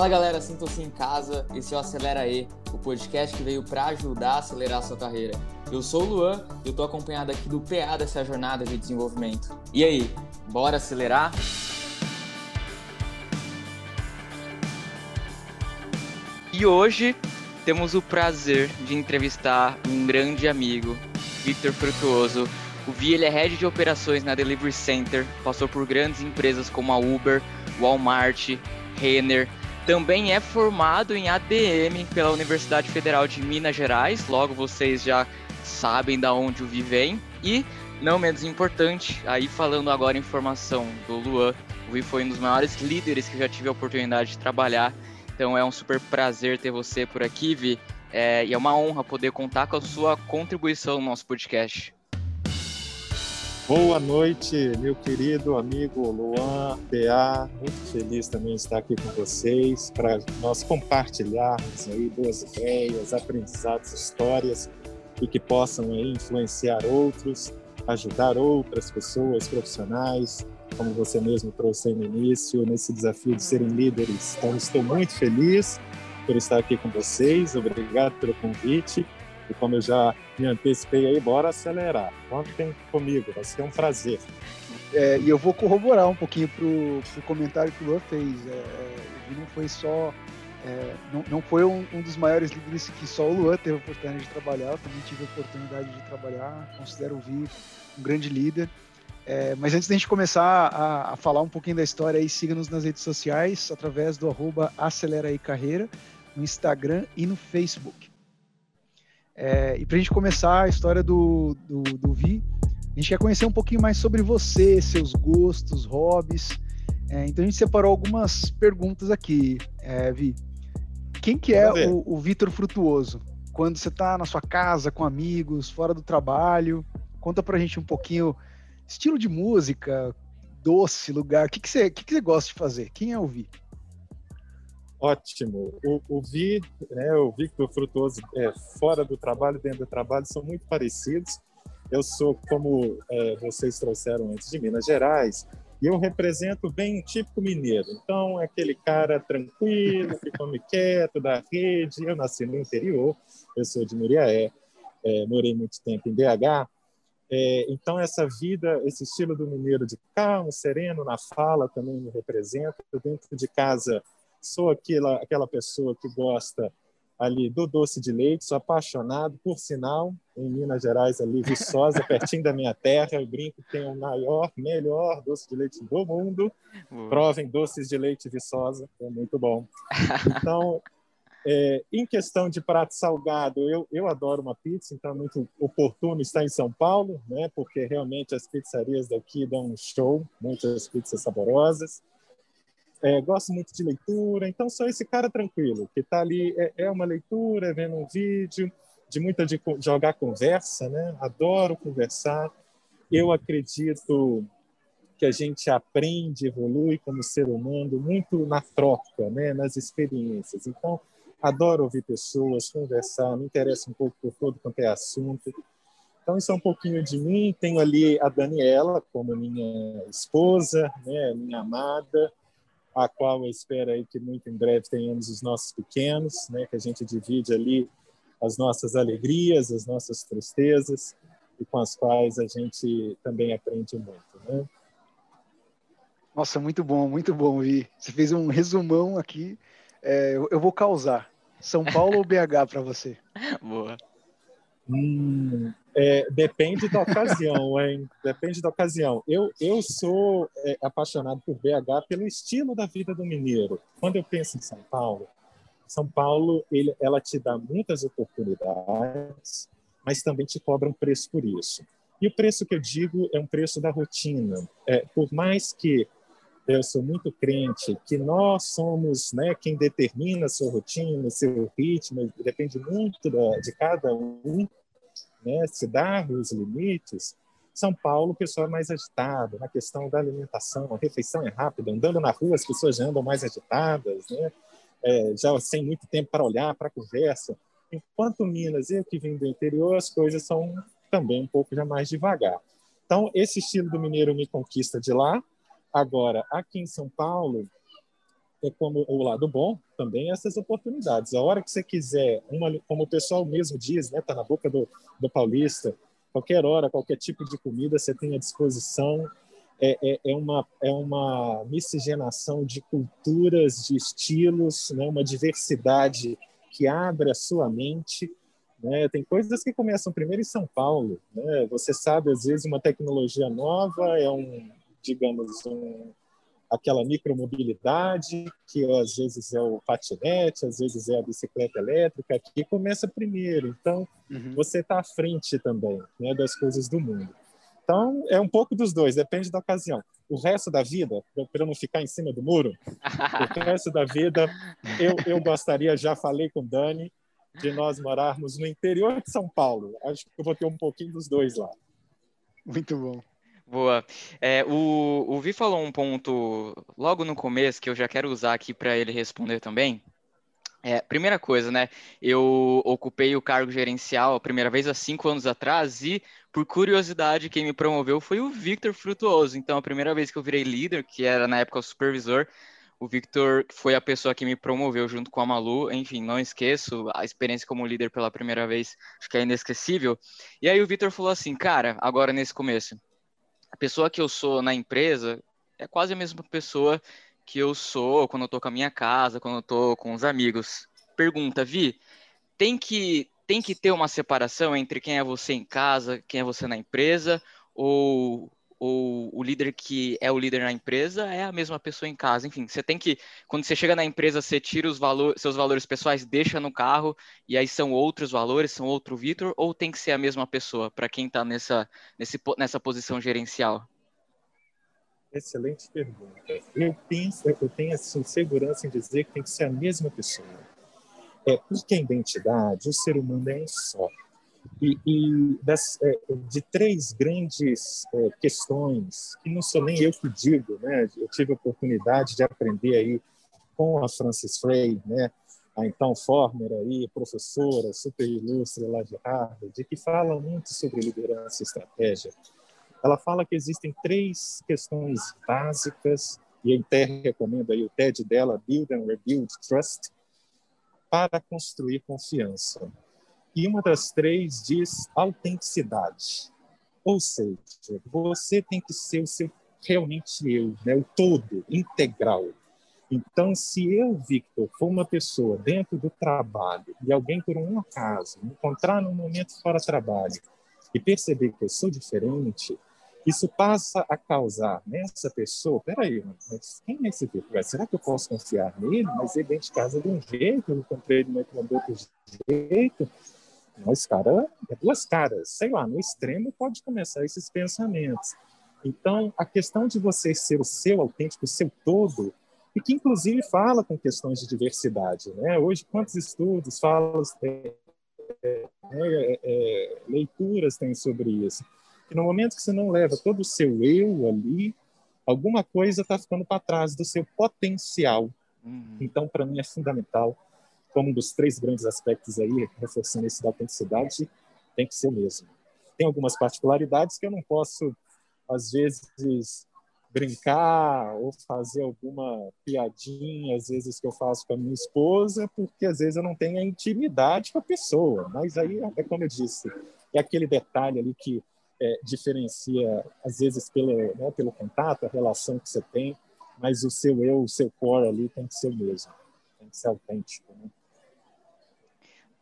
Fala galera, sintam-se em casa. Esse é o Acelera E, o podcast que veio para ajudar a acelerar a sua carreira. Eu sou o Luan e eu tô acompanhado aqui do PA dessa jornada de desenvolvimento. E aí, bora acelerar? E hoje temos o prazer de entrevistar um grande amigo, Victor Frutuoso. O Vi ele é head de operações na Delivery Center, passou por grandes empresas como a Uber, Walmart, Renner. Também é formado em ADM pela Universidade Federal de Minas Gerais, logo vocês já sabem da onde o Vi vem. E, não menos importante, aí falando agora informação do Luan, o Vi foi um dos maiores líderes que já tive a oportunidade de trabalhar. Então é um super prazer ter você por aqui, Vi. É, e é uma honra poder contar com a sua contribuição no nosso podcast. Boa noite, meu querido amigo Luan PA. Muito feliz também estar aqui com vocês para nós compartilharmos aí boas ideias, aprendizados, histórias e que possam aí influenciar outros, ajudar outras pessoas, profissionais, como você mesmo trouxe aí no início, nesse desafio de serem líderes. Então, estou muito feliz por estar aqui com vocês. Obrigado pelo convite e como eu já me antecipei aí, bora acelerar. Contem comigo, vai ser um prazer. É, e eu vou corroborar um pouquinho pro, o comentário que o Luan fez. É, é não foi só. É, não, não foi um, um, dos maiores líderes que só o Luan teve a oportunidade de trabalhar, eu também tive a oportunidade de trabalhar, considero o Vi um grande líder. É, mas antes da gente começar a, a, falar um pouquinho da história, siga-nos nas redes sociais através do arroba Acelera aí Carreira, no Instagram e no Facebook. É, e para a gente começar a história do, do, do Vi, a gente quer conhecer um pouquinho mais sobre você, seus gostos, hobbies. É, então a gente separou algumas perguntas aqui, é, Vi. Quem que é o, o Vitor Frutuoso? Quando você está na sua casa, com amigos, fora do trabalho, conta para a gente um pouquinho estilo de música, doce, lugar. O que, que, você, que, que você gosta de fazer? Quem é o Vi? Ótimo. O, o Vi, né, o Victor Frutuoso, é, fora do trabalho, dentro do trabalho, são muito parecidos. Eu sou, como é, vocês trouxeram antes, de Minas Gerais, e eu represento bem o típico mineiro. Então, é aquele cara tranquilo, que come quieto, da rede. Eu nasci no interior, eu sou de Muriaé, é, morei muito tempo em BH. É, então, essa vida, esse estilo do mineiro de calmo, sereno, na fala, também me representa. Dentro de casa, sou aquela, aquela pessoa que gosta ali do doce de leite, sou apaixonado, por sinal, em Minas Gerais, ali, Viçosa, pertinho da minha terra, eu brinco que tem o maior, melhor doce de leite do mundo. Provem doces de leite Viçosa, é muito bom. Então, é, em questão de prato salgado, eu, eu adoro uma pizza, então é muito oportuno estar em São Paulo, né, porque realmente as pizzarias daqui dão um show, muitas pizzas saborosas. É, gosto muito de leitura, então sou esse cara tranquilo, que está ali, é, é, uma leitura, é vendo um vídeo, de muita de jogar conversa, né? Adoro conversar. Eu acredito que a gente aprende, evolui como ser humano muito na troca, né? Nas experiências. Então, adoro ouvir pessoas, conversar, me interessa um pouco por todo quanto é assunto. Então, isso é um pouquinho de mim. Tenho ali a Daniela como minha esposa, né? minha amada, a qual eu espero aí que muito em breve tenhamos os nossos pequenos, né, que a gente divide ali as nossas alegrias, as nossas tristezas e com as quais a gente também aprende muito, né? Nossa, muito bom, muito bom, Vi. Você fez um resumão aqui. É, eu, eu vou causar. São Paulo ou BH para você? Boa. Hum, é, depende da ocasião, hein? Depende da ocasião. Eu, eu sou é, apaixonado por BH pelo estilo da vida do mineiro. Quando eu penso em São Paulo, São Paulo ele, ela te dá muitas oportunidades, mas também te cobra um preço por isso. E o preço que eu digo é um preço da rotina. É, por mais que eu sou muito crente que nós somos né, quem determina a sua rotina, seu ritmo, depende muito da, de cada um, né, se dar os limites, São Paulo, o pessoal é mais agitado na questão da alimentação, a refeição é rápida, andando na rua as pessoas já andam mais agitadas, né, é, já sem muito tempo para olhar, para conversa. Enquanto Minas, eu que vim do interior, as coisas são também um pouco já mais devagar. Então, esse estilo do mineiro me conquista de lá. Agora, aqui em São Paulo, é como o lado bom também essas oportunidades. A hora que você quiser, uma, como o pessoal mesmo diz, né, tá na boca do, do paulista, qualquer hora, qualquer tipo de comida você tem à disposição. É, é, é, uma, é uma miscigenação de culturas, de estilos, né? uma diversidade que abre a sua mente. Né? Tem coisas que começam primeiro em São Paulo. Né? Você sabe, às vezes, uma tecnologia nova é um, digamos, um, aquela micromobilidade, que às vezes é o patinete, às vezes é a bicicleta elétrica, que começa primeiro. Então, uhum. você está à frente também né, das coisas do mundo. Então, é um pouco dos dois, depende da ocasião. O resto da vida, para não ficar em cima do muro, o resto da vida, eu, eu gostaria, já falei com o Dani, de nós morarmos no interior de São Paulo. Acho que eu vou ter um pouquinho dos dois lá. Muito bom. Boa. É, o, o Vi falou um ponto logo no começo que eu já quero usar aqui para ele responder também. É, primeira coisa, né? Eu ocupei o cargo gerencial a primeira vez há cinco anos atrás e, por curiosidade, quem me promoveu foi o Victor Frutuoso. Então, a primeira vez que eu virei líder, que era na época o supervisor, o Victor foi a pessoa que me promoveu junto com a Malu. Enfim, não esqueço a experiência como líder pela primeira vez, acho que é inesquecível. E aí o Victor falou assim, cara, agora nesse começo a pessoa que eu sou na empresa é quase a mesma pessoa que eu sou quando eu tô com a minha casa, quando eu tô com os amigos. Pergunta, Vi, tem que tem que ter uma separação entre quem é você em casa, quem é você na empresa, ou ou o líder que é o líder na empresa é a mesma pessoa em casa. Enfim, você tem que, quando você chega na empresa, você tira os seus valores pessoais, deixa no carro, e aí são outros valores, são outro Vitor, ou tem que ser a mesma pessoa para quem está nessa, nessa posição gerencial? Excelente pergunta. Eu penso, eu tenho assim, segurança em dizer que tem que ser a mesma pessoa. É, porque a identidade, o ser humano é um só. E, e das, é, de três grandes é, questões, que não sou nem eu que digo, né? eu tive a oportunidade de aprender aí com a Francis Frey, né? a então Former, aí, professora super ilustre lá de Harvard, que fala muito sobre liderança e estratégia. Ela fala que existem três questões básicas, e a Inter recomenda aí o TED dela, Build and Rebuild Trust, para construir confiança. E uma das três diz autenticidade. Ou seja, você tem que ser o seu realmente eu, né? o todo, integral. Então, se eu, Victor, for uma pessoa dentro do trabalho e alguém, por um acaso, me encontrar num momento fora trabalho e perceber que eu sou diferente, isso passa a causar nessa pessoa, peraí, mas quem é esse Victor? Será que eu posso confiar nele? Mas ele vem de casa de um jeito, eu encontrei ele no outro jeito. Mas, cara, é duas caras. Sei lá, no extremo pode começar esses pensamentos. Então, a questão de você ser o seu autêntico, o seu todo, e que inclusive fala com questões de diversidade. Né? Hoje, quantos estudos, falas, é, é, é, é, leituras tem sobre isso? Que no momento que você não leva todo o seu eu ali, alguma coisa está ficando para trás do seu potencial. Uhum. Então, para mim, é fundamental como um dos três grandes aspectos aí, reforçando esse da autenticidade, tem que ser o mesmo. Tem algumas particularidades que eu não posso, às vezes, brincar ou fazer alguma piadinha, às vezes que eu faço com a minha esposa, porque às vezes eu não tenho a intimidade com a pessoa. Mas aí é como eu disse, é aquele detalhe ali que é, diferencia, às vezes, pelo, né, pelo contato, a relação que você tem, mas o seu eu, o seu core ali tem que ser o mesmo, tem que ser autêntico. Né?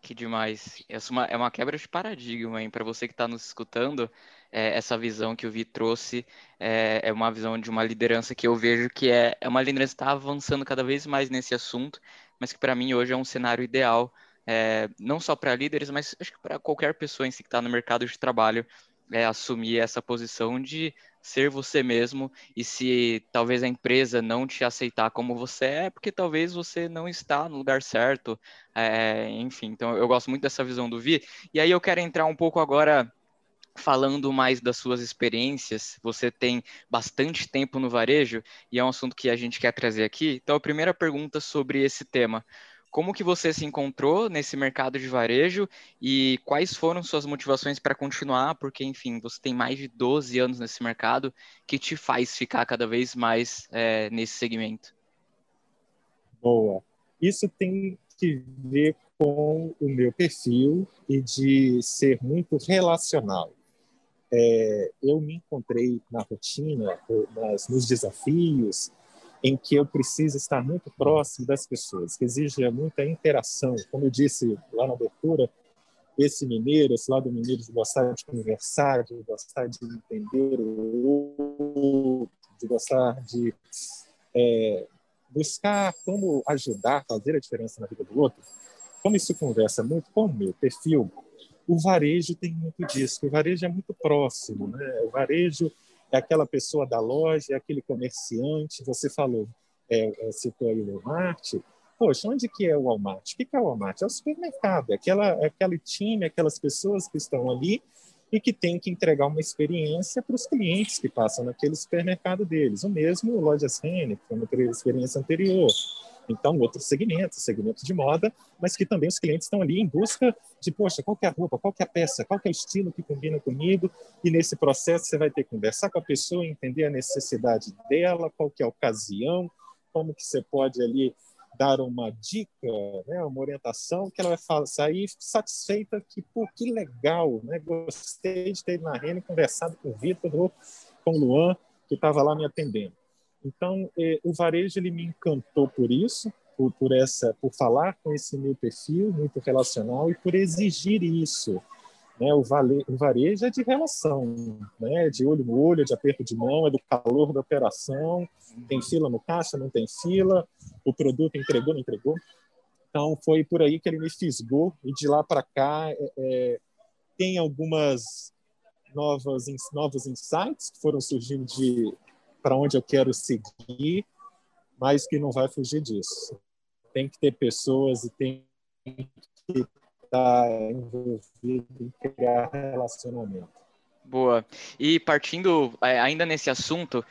Que demais. Essa é uma, é uma quebra de paradigma, hein? Para você que está nos escutando, é, essa visão que o Vi trouxe é, é, uma visão de uma liderança que eu vejo que é, é uma liderança que está avançando cada vez mais nesse assunto, mas que para mim hoje é um cenário ideal, é, não só para líderes, mas acho que para qualquer pessoa em si que está no mercado de trabalho, é, assumir essa posição de ser você mesmo e se talvez a empresa não te aceitar como você é, é porque talvez você não está no lugar certo, é, enfim. Então eu gosto muito dessa visão do Vi. E aí eu quero entrar um pouco agora falando mais das suas experiências. Você tem bastante tempo no varejo e é um assunto que a gente quer trazer aqui. Então a primeira pergunta sobre esse tema. Como que você se encontrou nesse mercado de varejo e quais foram suas motivações para continuar? Porque, enfim, você tem mais de 12 anos nesse mercado, que te faz ficar cada vez mais é, nesse segmento? Boa. Isso tem que ver com o meu perfil e de ser muito relacional. É, eu me encontrei na rotina, nas, nos desafios, em que eu preciso estar muito próximo das pessoas, que exige muita interação. Como eu disse lá na abertura, esse mineiro, esse lado mineiro de gostar de conversar, de gostar de entender o outro, de gostar de é, buscar como ajudar, fazer a diferença na vida do outro, como isso conversa muito com o meu perfil, o varejo tem muito disso, o varejo é muito próximo, né? O varejo é aquela pessoa da loja, é aquele comerciante, você falou, é, é, citou aí o Walmart, poxa, onde que é o Walmart? O que é o Walmart? É o supermercado, é, aquela, é aquele time, aquelas pessoas que estão ali e que tem que entregar uma experiência para os clientes que passam naquele supermercado deles. O mesmo Lojas Renner, que foi uma experiência anterior. Então, outro segmento, segmento de moda, mas que também os clientes estão ali em busca de, poxa, qual é a roupa, qual é a peça, qual é o estilo que combina comigo, e nesse processo você vai ter que conversar com a pessoa, entender a necessidade dela, qual é a ocasião, como que você pode ali dar uma dica, né, uma orientação, que ela vai sair satisfeita que, pô, que legal, né? Gostei de ter ido na Rene, conversado com o Vitor com o Luan, que estava lá me atendendo. Então, eh, o varejo ele me encantou por isso, por, por essa, por falar com esse meu perfil muito relacional e por exigir isso. Né? O, vale, o varejo é de relação, né? de olho no olho, de aperto de mão, é do calor da operação. Tem fila no caixa, não tem fila. O produto entregou, não entregou. Então, foi por aí que ele me fisgou. E de lá para cá, é, é, tem algumas novas, novos insights que foram surgindo de para onde eu quero seguir, mas que não vai fugir disso. Tem que ter pessoas e tem que está envolvido em criar relacionamento. Boa. E partindo é, ainda nesse assunto,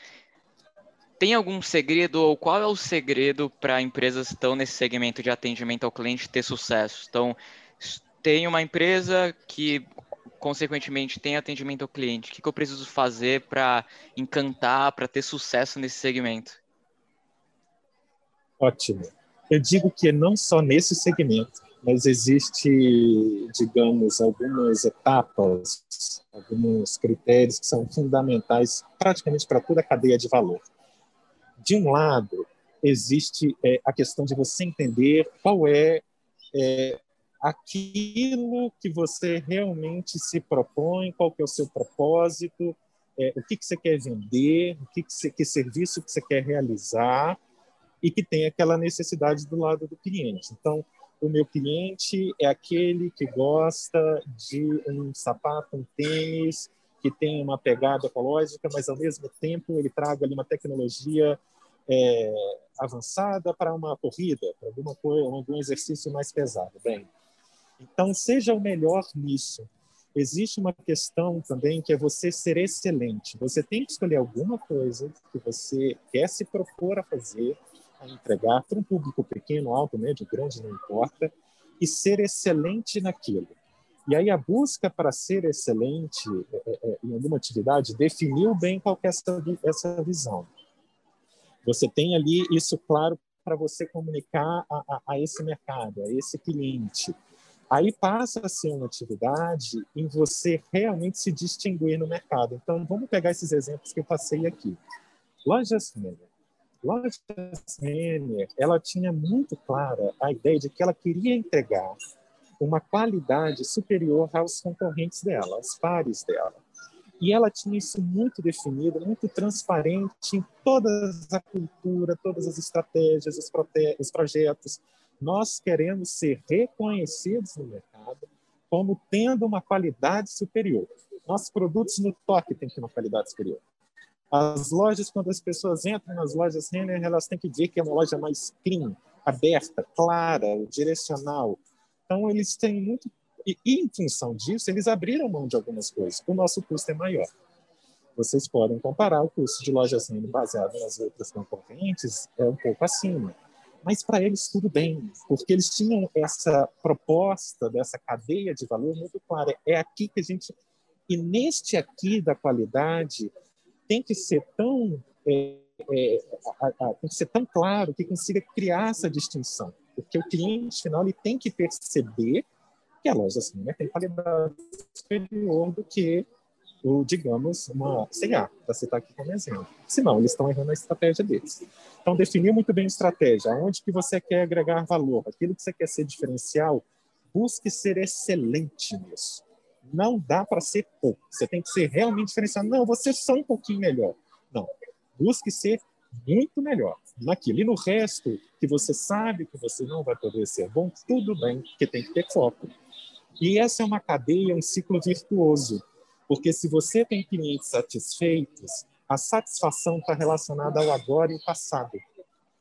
tem algum segredo ou qual é o segredo para empresas que estão nesse segmento de atendimento ao cliente ter sucesso? Então, tem uma empresa que consequentemente tem atendimento ao cliente. O que, que eu preciso fazer para encantar, para ter sucesso nesse segmento? Ótimo. Eu digo que não só nesse segmento, mas existe, digamos, algumas etapas, alguns critérios que são fundamentais praticamente para toda a cadeia de valor. De um lado, existe é, a questão de você entender qual é, é aquilo que você realmente se propõe, qual que é o seu propósito, é, o que, que você quer vender, o que, que, você, que serviço que você quer realizar e que tem aquela necessidade do lado do cliente. Então, o meu cliente é aquele que gosta de um sapato, um tênis, que tem uma pegada ecológica, mas ao mesmo tempo ele traga ali uma tecnologia é, avançada para uma corrida, para alguma coisa, algum exercício mais pesado. Bem, então seja o melhor nisso. Existe uma questão também que é você ser excelente. Você tem que escolher alguma coisa que você quer se propor a fazer a entregar para um público pequeno, alto, médio, grande, não importa, e ser excelente naquilo. E aí a busca para ser excelente é, é, é em alguma atividade definiu bem qual é essa, essa visão. Você tem ali isso claro para você comunicar a, a, a, esse mercado, a esse cliente. Aí passa a ser uma atividade em você realmente se distinguir no mercado. Então, vamos pegar esses exemplos que eu passei aqui. Lojas Renner. Lojas Renner, ela tinha muito clara a ideia de que ela queria entregar uma qualidade superior aos concorrentes dela, aos pares dela. E ela tinha isso muito definido, muito transparente em toda a cultura, todas as estratégias, os, os projetos. Nós queremos ser reconhecidos no mercado como tendo uma qualidade superior. Nossos produtos no toque têm que ter uma qualidade superior. As lojas, quando as pessoas entram nas lojas Renner, elas têm que ver que é uma loja mais clean, aberta, clara, direcional. Então, eles têm muito. E em função disso, eles abriram mão de algumas coisas. O nosso custo é maior. Vocês podem comparar o custo de lojas Renner baseado nas outras concorrentes, é um pouco acima. Mas para eles tudo bem, porque eles tinham essa proposta dessa cadeia de valor muito clara. É aqui que a gente. E neste aqui da qualidade, tem que ser tão é, é, a, a, tem que ser tão claro que consiga criar essa distinção, porque o cliente final ele tem que perceber que a loja assim, né, tem qualidade superior do que o, digamos, uma CA, para citar aqui como exemplo. Senão, eles estão errando a estratégia deles. Então, definir muito bem a estratégia, onde que você quer agregar valor, aquilo que você quer ser diferencial, busque ser excelente nisso. Não dá para ser pouco. Você tem que ser realmente diferencial. Não, você só um pouquinho melhor. Não. Busque ser muito melhor naquilo. E no resto, que você sabe que você não vai poder ser bom, tudo bem, porque tem que ter foco. E essa é uma cadeia, um ciclo virtuoso. Porque se você tem clientes satisfeitos, a satisfação está relacionada ao agora e ao passado.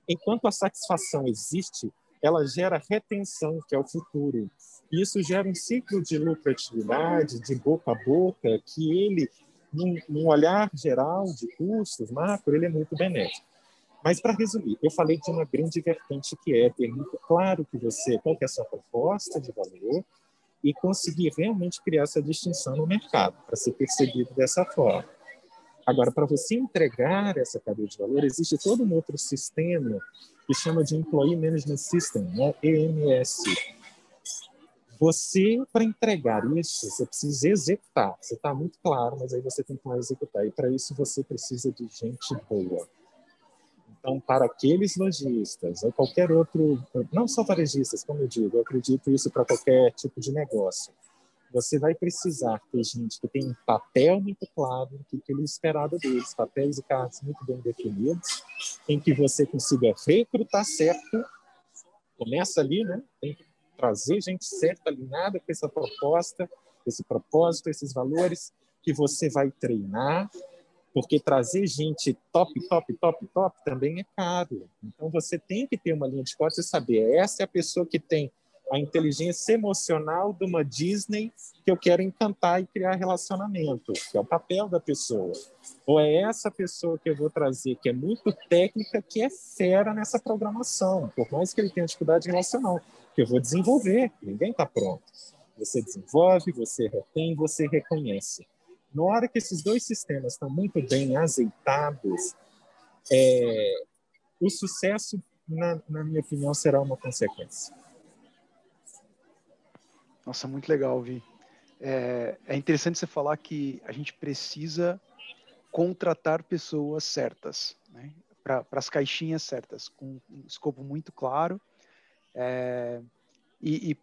Enquanto a satisfação existe, ela gera retenção, que é o futuro. E isso gera um ciclo de lucratividade, de boca a boca, que ele, num, num olhar geral de custos, macro, ele é muito benéfico. Mas, para resumir, eu falei de uma grande vertente que é ter muito claro que você, qual que é a sua proposta de valor, e conseguir realmente criar essa distinção no mercado, para ser percebido dessa forma. Agora, para você entregar essa cadeia de valor, existe todo um outro sistema que chama de Employee Management System, né? EMS. Você, para entregar isso, você precisa executar. Você está muito claro, mas aí você tem que executar. E para isso você precisa de gente boa. Então, para aqueles lojistas ou qualquer outro, não só varejistas, como eu digo, eu acredito isso para qualquer tipo de negócio. Você vai precisar ter gente que tem um papel muito claro que ele esperado deles, papéis e cargos muito bem definidos, em que você consiga recrutar certo, começa ali, né? Tem que trazer gente certa, alinhada com essa proposta, esse propósito, esses valores, que você vai treinar, porque trazer gente top, top, top, top também é caro. Então você tem que ter uma linha de corte e saber, essa é a pessoa que tem a inteligência emocional de uma Disney que eu quero encantar e criar relacionamento, que é o papel da pessoa. Ou é essa pessoa que eu vou trazer, que é muito técnica, que é fera nessa programação, por mais que ele tenha dificuldade relacional, que eu vou desenvolver, ninguém está pronto. Você desenvolve, você retém, você reconhece. Na hora que esses dois sistemas estão muito bem azeitados, é, o sucesso, na, na minha opinião, será uma consequência. Nossa, muito legal, Vi. É, é, interessante você falar que a gente precisa contratar pessoas certas, né? para as caixinhas certas, com um escopo muito claro. É, e, e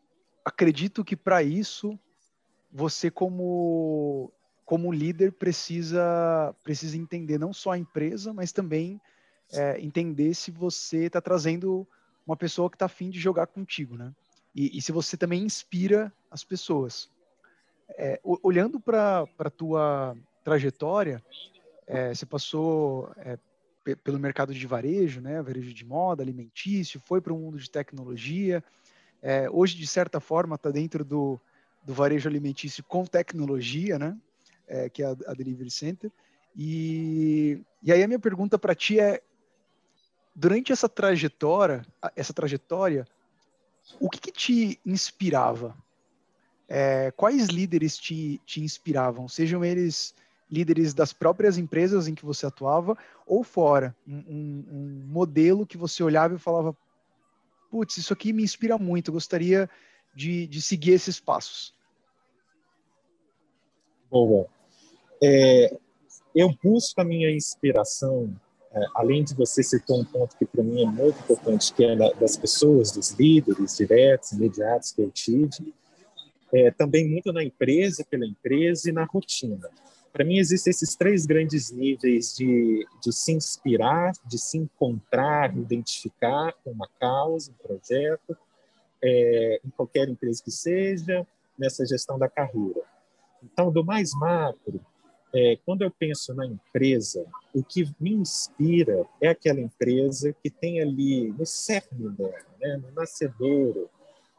acredito que para isso você como como líder precisa precisa entender não só a empresa, mas também é, entender se você está trazendo uma pessoa que está afim de jogar contigo, né? E, e, se você também inspira as pessoas. É, olhando para a tua trajetória, é, você passou é, pelo mercado de varejo, né? Varejo de moda, alimentício, foi para o mundo de tecnologia. É, hoje, de certa forma, está dentro do, do varejo alimentício com tecnologia, né? É, que é a, a, Delivery Center. E, e aí a minha pergunta para ti é, durante essa trajetória, essa trajetória, o que, que te inspirava? É, quais líderes te, te inspiravam? Sejam eles líderes das próprias empresas em que você atuava ou fora, um, um, modelo que você olhava e falava, putz, isso aqui me inspira muito, gostaria de, de seguir esses passos. Boa. É, eu busco a minha inspiração, é, além de você citar um ponto que para mim é muito importante, que é das pessoas, dos líderes diretos, imediatos que eu tive, é, também muito na empresa, pela empresa e na rotina. Para mim, existem esses três grandes níveis de, de se inspirar, de se encontrar, identificar uma causa, um projeto, é, em qualquer empresa que seja, nessa gestão da carreira. Então, do mais macro, é, quando eu penso na empresa, o que me inspira é aquela empresa que tem ali no cerne dela, né, no nascedouro,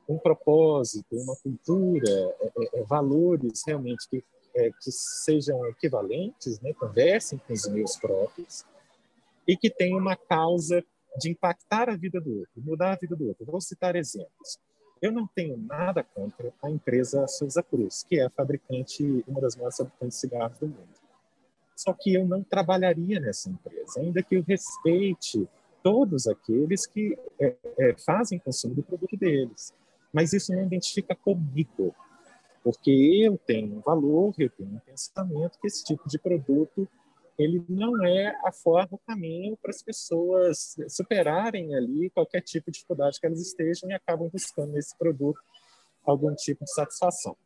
um propósito, uma cultura, é, é, é valores realmente que, é, que sejam equivalentes, né, conversem com os meus próprios, e que tem uma causa de impactar a vida do outro, mudar a vida do outro. Vou citar exemplos. Eu não tenho nada contra a empresa Souza Cruz, que é fabricante, uma das maiores fabricantes de cigarros do mundo. Só que eu não trabalharia nessa empresa, ainda que eu respeite todos aqueles que é, é, fazem consumo do produto deles. Mas isso não identifica comigo, porque eu tenho um valor, eu tenho um pensamento que esse tipo de produto ele não é a forma, o caminho para as pessoas superarem ali qualquer tipo de dificuldade que elas estejam e acabam buscando nesse produto algum tipo de satisfação.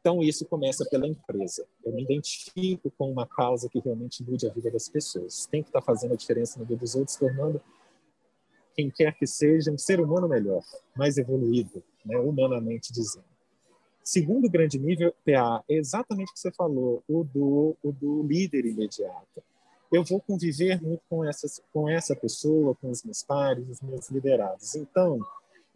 Então, isso começa pela empresa. Eu me identifico com uma causa que realmente mude a vida das pessoas. Tem que estar fazendo a diferença na vida dos outros, tornando quem quer que seja um ser humano melhor, mais evoluído, né, humanamente dizendo. Segundo grande nível, PA, é exatamente o que você falou, o do, o do líder imediato. Eu vou conviver muito com, essas, com essa pessoa, com os meus pares, os meus liderados. Então,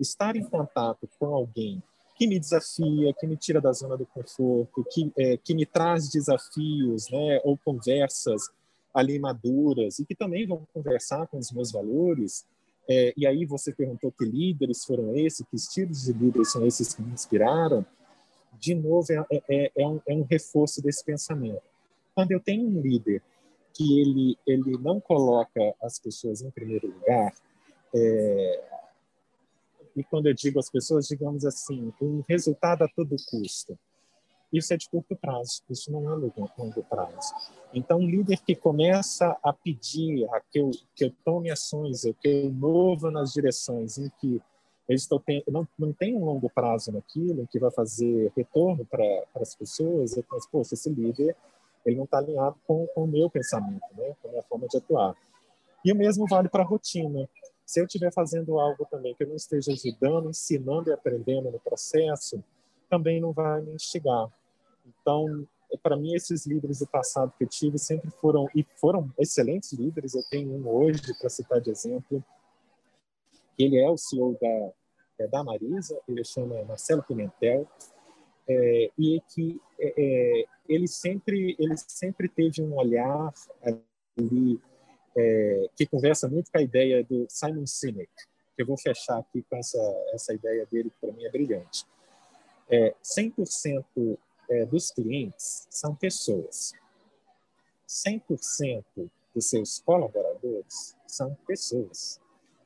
estar em contato com alguém que me desafia, que me tira da zona do conforto, que, é, que me traz desafios, né, ou conversas ali maduras e que também vão conversar com os meus valores. É, e aí você perguntou que líderes foram esses, que estilos de líderes são esses que me inspiraram. De novo, é, é, é, é um, é um reforço desse pensamento. Quando eu tenho um líder que ele, ele não coloca as pessoas em primeiro lugar, é, e quando eu digo as pessoas, digamos assim, um resultado a todo custo. Isso é de curto prazo, isso não é longo, prazo. Então, um líder que começa a pedir a que eu, que eu tome ações, que eu mova nas direções em que tem, não, não tem um longo prazo naquilo, que vai fazer retorno para as pessoas, eu penso, poxa, esse líder ele não está alinhado com, com o meu pensamento, né? com a minha forma de atuar. E o mesmo vale para a rotina. Se eu estiver fazendo algo também que eu não esteja ajudando, ensinando e aprendendo no processo, também não vai me instigar. Então, para mim, esses líderes do passado que eu tive sempre foram, e foram excelentes líderes. Eu tenho um hoje, para citar de exemplo, ele é o CEO da, é, da Marisa, ele chama Marcelo Pimentel, é, e que é, é, ele sempre ele sempre teve um olhar ali é, que conversa muito com a ideia do Simon Sinek, que eu vou fechar aqui com essa, essa ideia dele, que para mim é brilhante. É, 100% é, dos clientes são pessoas. 100% dos seus colaboradores são pessoas.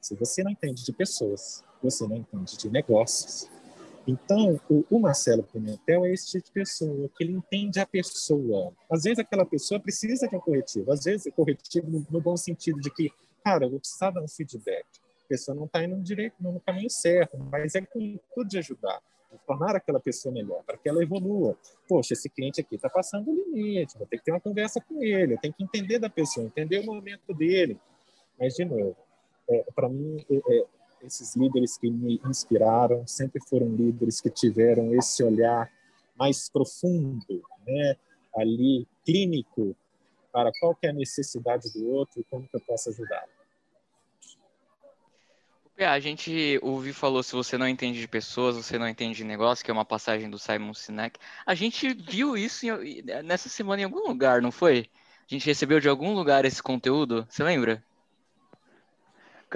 Se você não entende de pessoas, você não entende de negócios, então, o, Marcelo Pimentel é esse tipo de pessoa, que ele entende a pessoa. Às vezes aquela pessoa precisa de um corretivo, às vezes é corretivo no, no bom sentido de que, cara, eu vou precisar dar um feedback. A pessoa não está indo direito, no caminho certo, mas é com tudo de ajudar, tornar aquela pessoa melhor, para que ela evolua. Poxa, esse cliente aqui está passando o limite, vou ter que ter uma conversa com ele, eu tenho que entender da pessoa, entender o momento dele. Mas, de novo, é, para mim, é, é esses líderes que me inspiraram sempre foram líderes que tiveram esse olhar mais profundo, né, ali clínico para qual é a necessidade do outro e como que eu posso ajudar. A gente ouviu falou se você não entende de pessoas, você não entende de negócio, que é uma passagem do Simon Sinek. A gente viu isso nessa semana em algum lugar, não foi? A gente recebeu de algum lugar esse conteúdo, você lembra?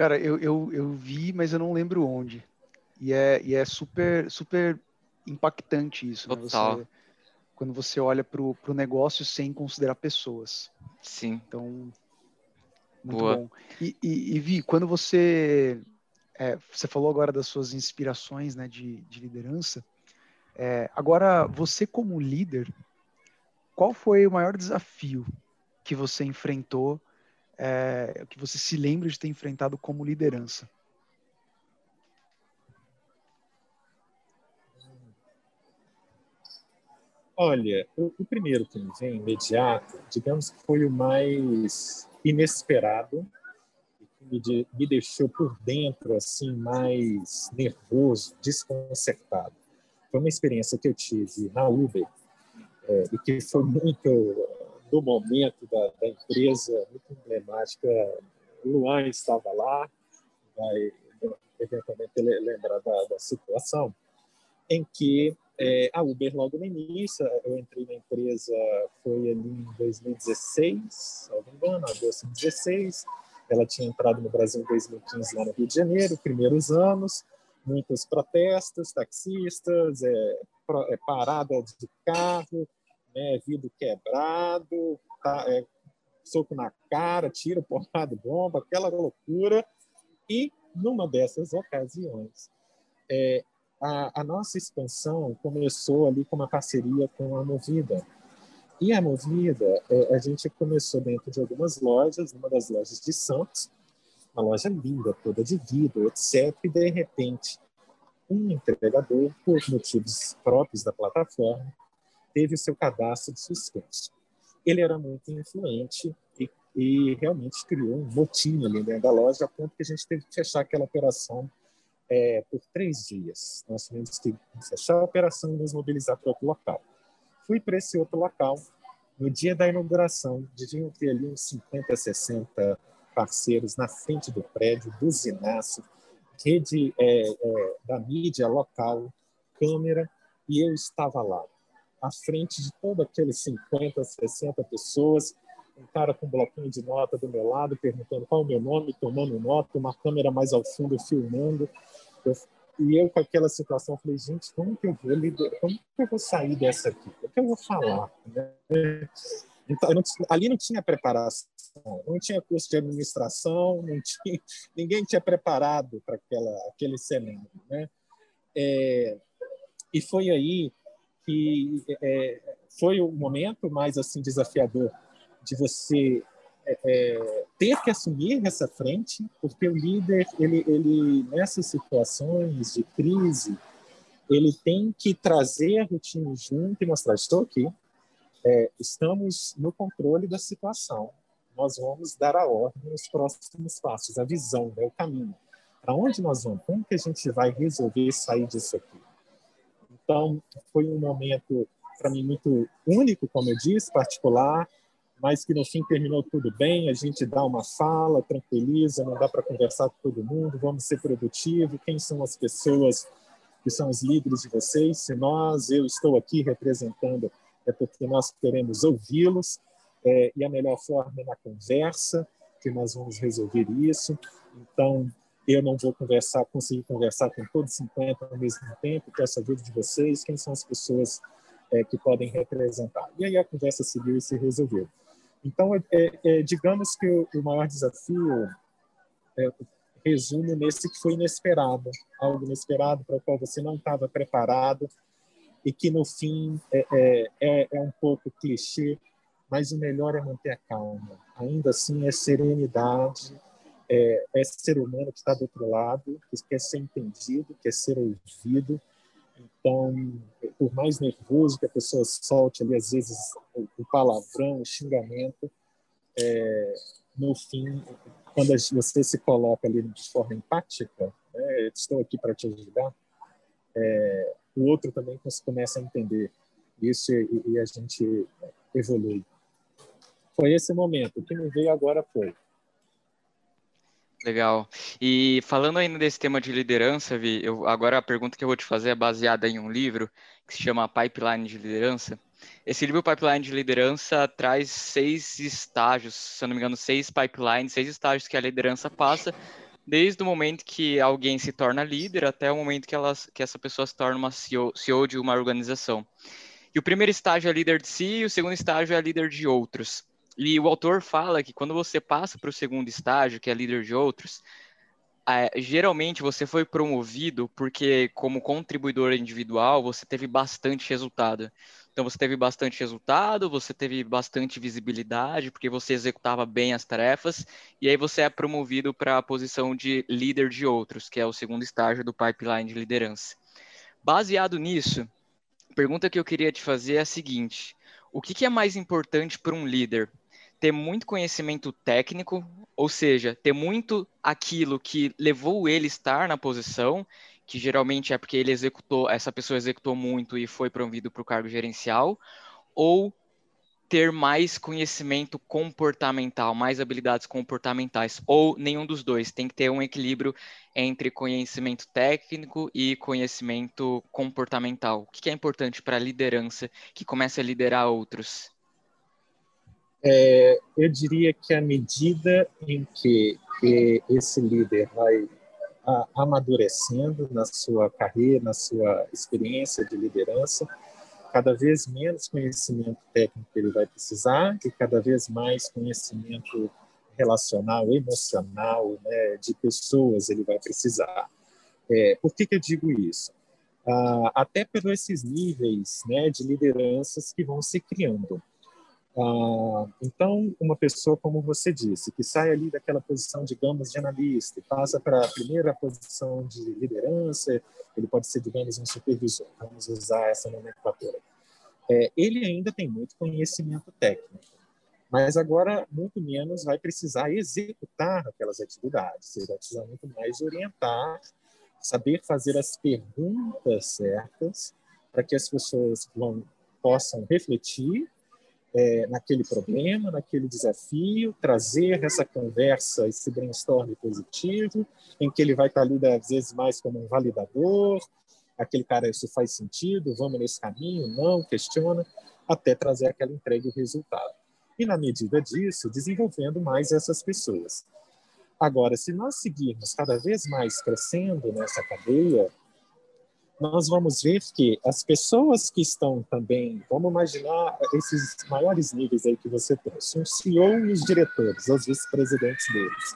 Cara, eu, eu, eu vi, mas eu não lembro onde. E é, e é super, super impactante isso. Né? Você, quando você olha para o negócio sem considerar pessoas. Sim. Então, muito Boa. bom. E, e, e, Vi, quando você. É, você falou agora das suas inspirações né, de, de liderança. É, agora, você como líder, qual foi o maior desafio que você enfrentou é, que você se lembra de ter enfrentado como liderança? Olha, o, o, primeiro que me vem imediato, digamos que foi o mais inesperado, me, me deixou por dentro assim mais nervoso, desconcertado. Foi uma experiência que eu tive na Uber é, e que foi muito do momento da, da empresa, muito emblemática. Luan estava lá, vai eventualmente lembrar da, da situação, em que é, a Uber, logo no início, eu entrei na empresa, foi ali em 2016, se não me engano, agosto de 2016, ela tinha entrado no Brasil em 2015, lá no Rio de Janeiro, primeiros anos, muitos protestos, taxistas, é, é, parada de carro, né, vidro quebrado, tá, é, soco na cara, tiro, porrada, bomba, aquela loucura. E numa dessas ocasiões, é, a, a, nossa expansão começou ali com uma parceria com a Movida. E a Movida, é, a gente começou dentro de algumas lojas, uma das lojas de Santos, uma loja linda, toda de vidro, etc. E de repente, um entregador, por motivos próprios da plataforma, teve seu cadastro suspenso. Ele era muito influente e, e realmente criou um motim ali dentro da loja, a ponto que a gente teve que fechar aquela operação é, por três dias. Nós tivemos que fechar a operação e nos mobilizar para outro local. Fui para esse outro local. No dia da inauguração, deviam ter ali uns 50, 60 parceiros na frente do prédio, buzinaço, rede é, é, da mídia local, câmera, e eu estava lá, à frente de todos aqueles 50, 60 pessoas, um cara com um bloquinho de nota do meu lado, perguntando qual é o meu nome, tomando nota, uma câmera mais ao fundo filmando. Eu, e eu com aquela situação, falei, gente, como que eu vou lider... como que eu vou sair dessa aqui? O que eu vou falar? Né? Então, não, ali não tinha preparação, não tinha curso de administração, não tinha, ninguém tinha preparado para aquele cenário. Né? É, e foi aí que é, foi o momento mais assim desafiador de você é, é, ter que assumir essa frente, porque o líder, ele, ele nessas situações de crise, ele tem que trazer o time junto e mostrar: estou aqui, é, estamos no controle da situação, nós vamos dar a ordem nos próximos passos, a visão, né, o caminho. Para onde nós vamos? Como que a gente vai resolver sair disso aqui? Então, foi um momento, para mim, muito único, como eu disse, particular, mas que no fim terminou tudo bem. A gente dá uma fala, tranquiliza, não dá para conversar com todo mundo, vamos ser produtivos. Quem são as pessoas que são os líderes de vocês? Se nós, eu estou aqui representando, é porque nós queremos ouvi-los, é, e a melhor forma é na conversa que nós vamos resolver isso. Então, eu não vou conversar, conseguir conversar com todos 50 ao mesmo tempo, peço ajuda de vocês, quem são as pessoas é, que podem representar. E aí a conversa seguiu e se resolveu. Então, é, é, é digamos que o, o maior desafio é, resume nesse que foi inesperado, algo inesperado para o qual você não estava preparado e que no fim é, é, é, é um pouco clichê, mas o melhor é manter a calma. Ainda assim, é serenidade, é, é ser humano que está do outro lado, que quer ser entendido, quer ser ouvido. Então, por mais nervoso que a pessoa solte ali, às vezes, o palavrão, o xingamento, é, no fim, quando você se coloca ali de forma empática, né, estou aqui para te ajudar, é, o outro também começa a entender isso e, e a gente evolui. Foi esse momento. O que me veio agora foi Legal. E falando ainda desse tema de liderança, Vi, eu, agora a pergunta que eu vou te fazer é baseada em um livro que se chama Pipeline de Liderança. Esse livro, Pipeline de Liderança, traz seis estágios, se eu não me engano, seis pipelines, seis estágios que a liderança passa, desde o momento que alguém se torna líder até o momento que, ela, que essa pessoa se torna uma CEO, CEO de uma organização. E o primeiro estágio é líder de si, e o segundo estágio é líder de outros. E o autor fala que quando você passa para o segundo estágio, que é líder de outros, geralmente você foi promovido porque, como contribuidor individual, você teve bastante resultado. Então, você teve bastante resultado, você teve bastante visibilidade, porque você executava bem as tarefas, e aí você é promovido para a posição de líder de outros, que é o segundo estágio do pipeline de liderança. Baseado nisso, a pergunta que eu queria te fazer é a seguinte: o que, que é mais importante para um líder? Ter muito conhecimento técnico, ou seja, ter muito aquilo que levou ele a estar na posição, que geralmente é porque ele executou, essa pessoa executou muito e foi promovido para o cargo gerencial, ou ter mais conhecimento comportamental, mais habilidades comportamentais, ou nenhum dos dois. Tem que ter um equilíbrio entre conhecimento técnico e conhecimento comportamental. O que é importante para a liderança que começa a liderar outros? É, eu diria que à medida em que, que esse líder vai a, amadurecendo na sua carreira, na sua experiência de liderança, cada vez menos conhecimento técnico ele vai precisar e cada vez mais conhecimento relacional, emocional, né, de pessoas ele vai precisar. É, por que, que eu digo isso? Ah, até por esses níveis né, de lideranças que vão se criando. Ah, então, uma pessoa, como você disse, que sai ali daquela posição, digamos, de analista e passa para a primeira posição de liderança, ele pode ser, digamos, um supervisor, vamos usar essa nomenclatura. É, ele ainda tem muito conhecimento técnico, mas agora muito menos vai precisar executar aquelas atividades, ele vai precisar muito mais orientar, saber fazer as perguntas certas para que as pessoas vão, possam refletir é, naquele problema, naquele desafio, trazer essa conversa, esse brainstorm positivo, em que ele vai estar ali, às vezes, mais como um validador, aquele cara, isso faz sentido, vamos nesse caminho, não, questiona, até trazer aquela entrega e resultado. E, na medida disso, desenvolvendo mais essas pessoas. Agora, se nós seguirmos cada vez mais crescendo nessa cadeia, nós vamos ver que as pessoas que estão também, vamos imaginar esses maiores níveis aí que você trouxe, um CEO e os diretores, os vice-presidentes deles.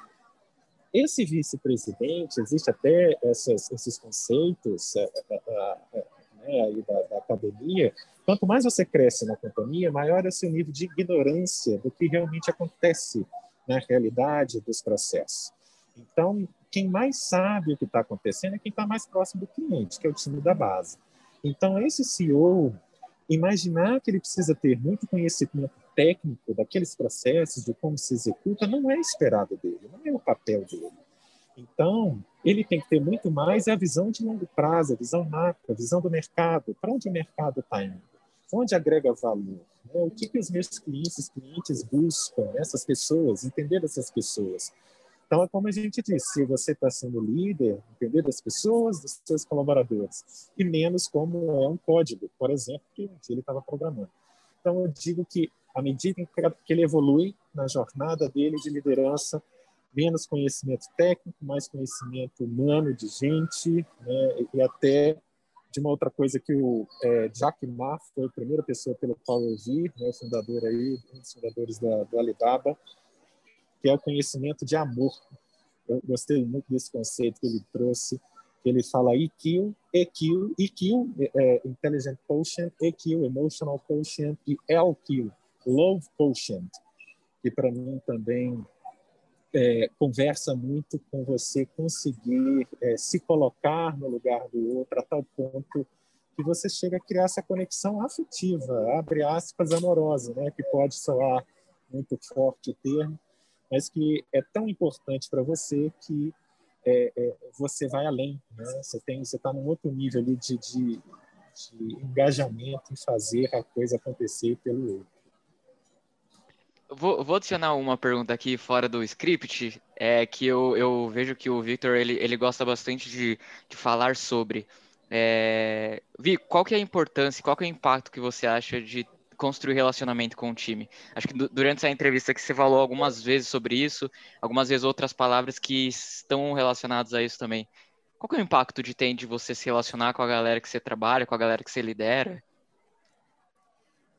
Esse vice-presidente, existe até essas, esses conceitos é, é, é, né, aí da, da academia, quanto mais você cresce na companhia, maior é o seu nível de ignorância do que realmente acontece na realidade dos processos. Então, quem mais sabe o que está acontecendo é quem está mais próximo do cliente, que é o time da base. Então, esse CEO, imaginar que ele precisa ter muito conhecimento técnico daqueles processos, de como se executa, não é esperado dele, não é o papel dele. Então, ele tem que ter muito mais a visão de longo prazo, a visão macro, a visão do mercado, para onde o mercado está indo, onde agrega valor, né? o que, que os meus clientes, clientes buscam, essas pessoas, entender essas pessoas. Então, é como a gente disse, se você está sendo líder, entender das pessoas, dos seus colaboradores, e menos como é um código, por exemplo, que ele estava programando. Então, eu digo que, à medida que ele evolui na jornada dele de liderança, menos conhecimento técnico, mais conhecimento humano de gente, né, e até de uma outra coisa que o é, Jack Ma foi a primeira pessoa pelo qual eu vi, né, o fundador aí, um dos fundadores da, do Alibaba, que é o conhecimento de amor. Eu gostei muito desse conceito que ele trouxe, ele fala EQ, EQ, EQ, é, Intelligent Quotient, EQ, Emotional Quotient e LQ, Love Quotient, que para mim também é, conversa muito com você conseguir é, se colocar no lugar do outro a tal ponto que você chega a criar essa conexão afetiva, abre aspas, amorosa, né? que pode soar muito forte o termo, mas que é tão importante para você que é, é, você vai além, né? Você tem, você está num outro nível ali de, de, de, engajamento em fazer a coisa acontecer pelo outro. Vou, vou, adicionar uma pergunta aqui fora do script, é que eu, eu vejo que o Victor ele, ele gosta bastante de, de falar sobre. É, Vi, qual que é a importância, qual que é o impacto que você acha de construir relacionamento com o time. Acho que durante essa entrevista que você falou algumas vezes sobre isso, algumas vezes outras palavras que estão relacionadas a isso também. Qual é o impacto de ter de você se relacionar com a galera que você trabalha, com a galera que você lidera?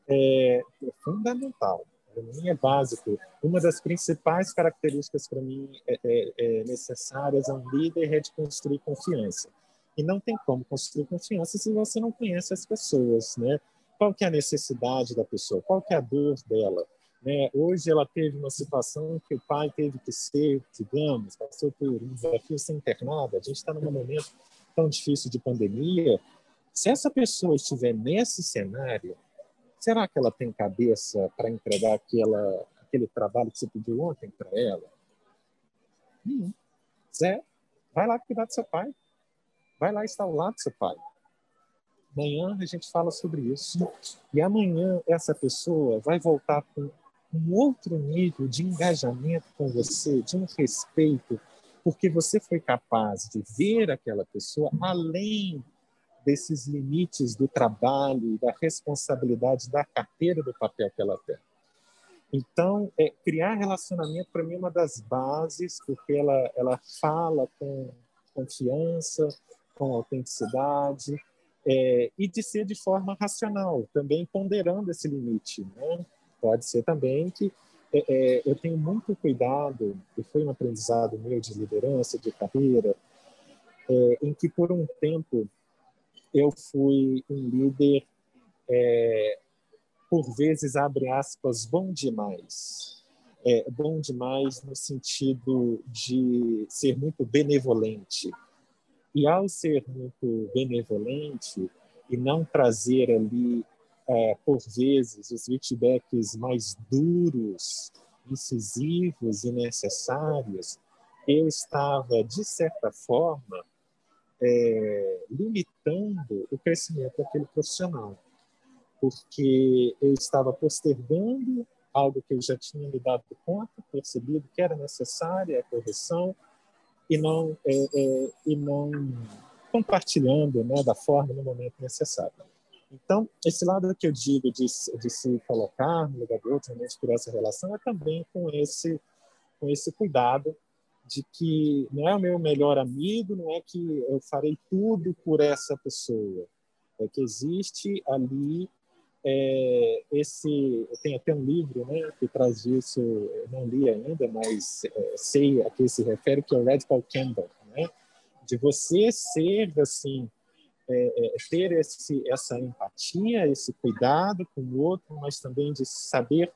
É, é fundamental. Para mim é básico. Uma das principais características para mim é, é, é necessárias a um líder é de construir confiança. E não tem como construir confiança se você não conhece as pessoas, né? Qual que é a necessidade da pessoa, qual que é a dor dela. Né? Hoje ela teve uma situação que o pai teve que ser, digamos, passou por um desafio ser internada. A gente está num momento tão difícil de pandemia. Se essa pessoa estiver nesse cenário, será que ela tem cabeça para entregar aquela, aquele trabalho que você pediu ontem para ela? Hum. Zé, vai lá cuidar do seu pai. Vai lá estar ao lado do seu pai. Amanhã a gente fala sobre isso. E amanhã essa pessoa vai voltar com um outro nível de engajamento com você, de um respeito, porque você foi capaz de ver aquela pessoa além desses limites do trabalho e da responsabilidade da carteira do papel que ela tem. Então, é, criar relacionamento para mim é uma das bases, porque ela, ela fala com confiança, com autenticidade, é, e de ser de forma racional, também ponderando esse limite. Né? Pode ser também que é, é, eu tenho muito cuidado, e foi um aprendizado meu de liderança, de carreira, é, em que por um tempo eu fui um líder, é, por vezes, abre aspas, bom demais. É, bom demais no sentido de ser muito benevolente. E ao ser muito benevolente e não trazer ali é, por vezes, os feedbacks mais duros, incisivos e necessários, eu estava, de certa forma, é, limitando o crescimento daquele profissional, porque eu estava postergando algo que eu já tinha me dado conta, percebido que era necessária a correção, e não, é, é, e não compartilhando né, da forma no momento necessário. Então, esse lado que eu digo de, de se colocar no lugar do outro, realmente por essa relação, é também com esse, com esse cuidado de que não é o meu melhor amigo, não é que eu farei tudo por essa pessoa. É que existe ali é, esse. Tem até um livro né, que traz isso, eu não li ainda, mas é, sei a que se refere, que é o Radical Candle, né? de você ser assim é, é, ter esse, essa empatia, esse cuidado com o outro, mas também de saber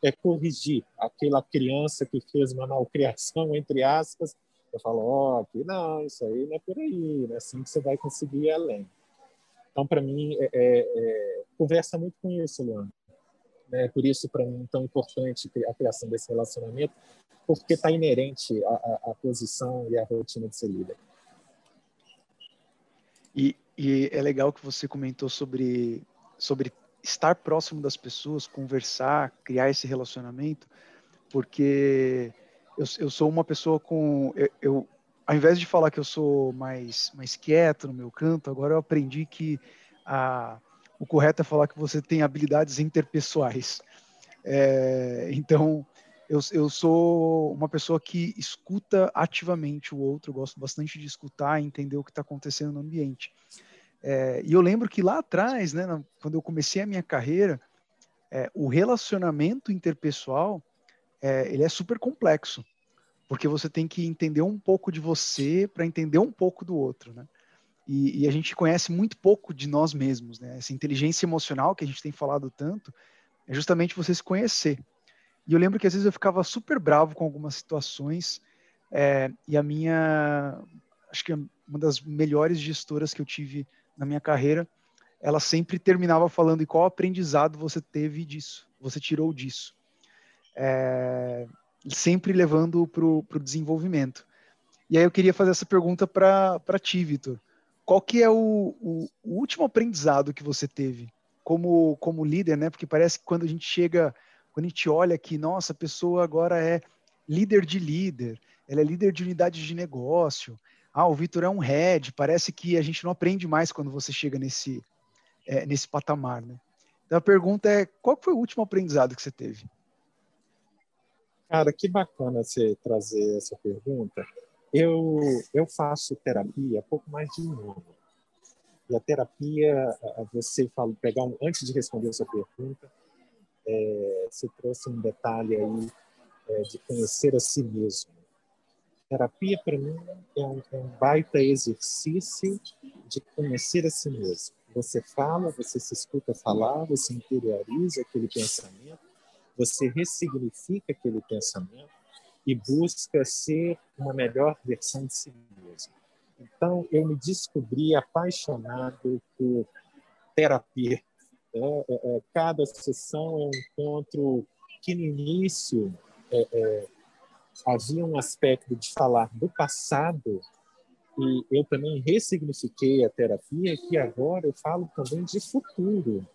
é, corrigir aquela criança que fez uma malcriação, entre aspas. Eu falo, ó, oh, não, isso aí não é por aí, é assim que você vai conseguir ir além. Então, para mim, é, é, é, conversa muito com isso, Luana. É por isso, para mim, tão importante a criação desse relacionamento, porque está inerente à, à, posição e à rotina de ser líder. E, e é legal que você comentou sobre, sobre estar próximo das pessoas, conversar, criar esse relacionamento, porque eu, eu sou uma pessoa com. Eu, eu, ao invés de falar que eu sou mais, mais quieto no meu canto, agora eu aprendi que a, o correto é falar que você tem habilidades interpessoais. É, então, eu, eu sou uma pessoa que escuta ativamente o outro, gosto bastante de escutar e entender o que está acontecendo no ambiente. É, e eu lembro que lá atrás, né, quando eu comecei a minha carreira, é, o relacionamento interpessoal é, ele é super complexo, porque você tem que entender um pouco de você para entender um pouco do outro, né? E, e, a gente conhece muito pouco de nós mesmos, né? Essa inteligência emocional que a gente tem falado tanto é justamente você se conhecer. E eu lembro que às vezes eu ficava super bravo com algumas situações, é, e a minha, acho que uma das melhores gestoras que eu tive na minha carreira, ela sempre terminava falando e qual aprendizado você teve disso, você tirou disso. É, sempre levando para o desenvolvimento. E aí eu queria fazer essa pergunta para ti, Vitor. Qual que é o, o, o, último aprendizado que você teve como, como líder, né? Porque parece que quando a gente chega quando a gente olha que, nossa, a pessoa agora é líder de líder, ela é líder de unidade de negócio, ah, o Vitor é um head, parece que a gente não aprende mais quando você chega nesse, é, nesse patamar, né? Então a pergunta é, qual foi o último aprendizado que você teve? Cara, que bacana você trazer essa pergunta. Eu, eu faço terapia há pouco mais de um ano. E a terapia, você fala, pegar um, antes de responder a sua pergunta, é, você trouxe um detalhe aí é, de conhecer a si mesmo. Terapia, para mim, é um, é um baita exercício de conhecer a si mesmo. Você fala, você se escuta falar, você interioriza aquele pensamento, você ressignifica aquele pensamento e busca ser uma melhor versão de si mesmo. Então, eu me descobri apaixonado por terapia, é, é, é, cada sessão é um encontro que no início é, é, havia um aspecto de falar do passado e eu também ressignifiquei a terapia que agora eu falo também de futuro.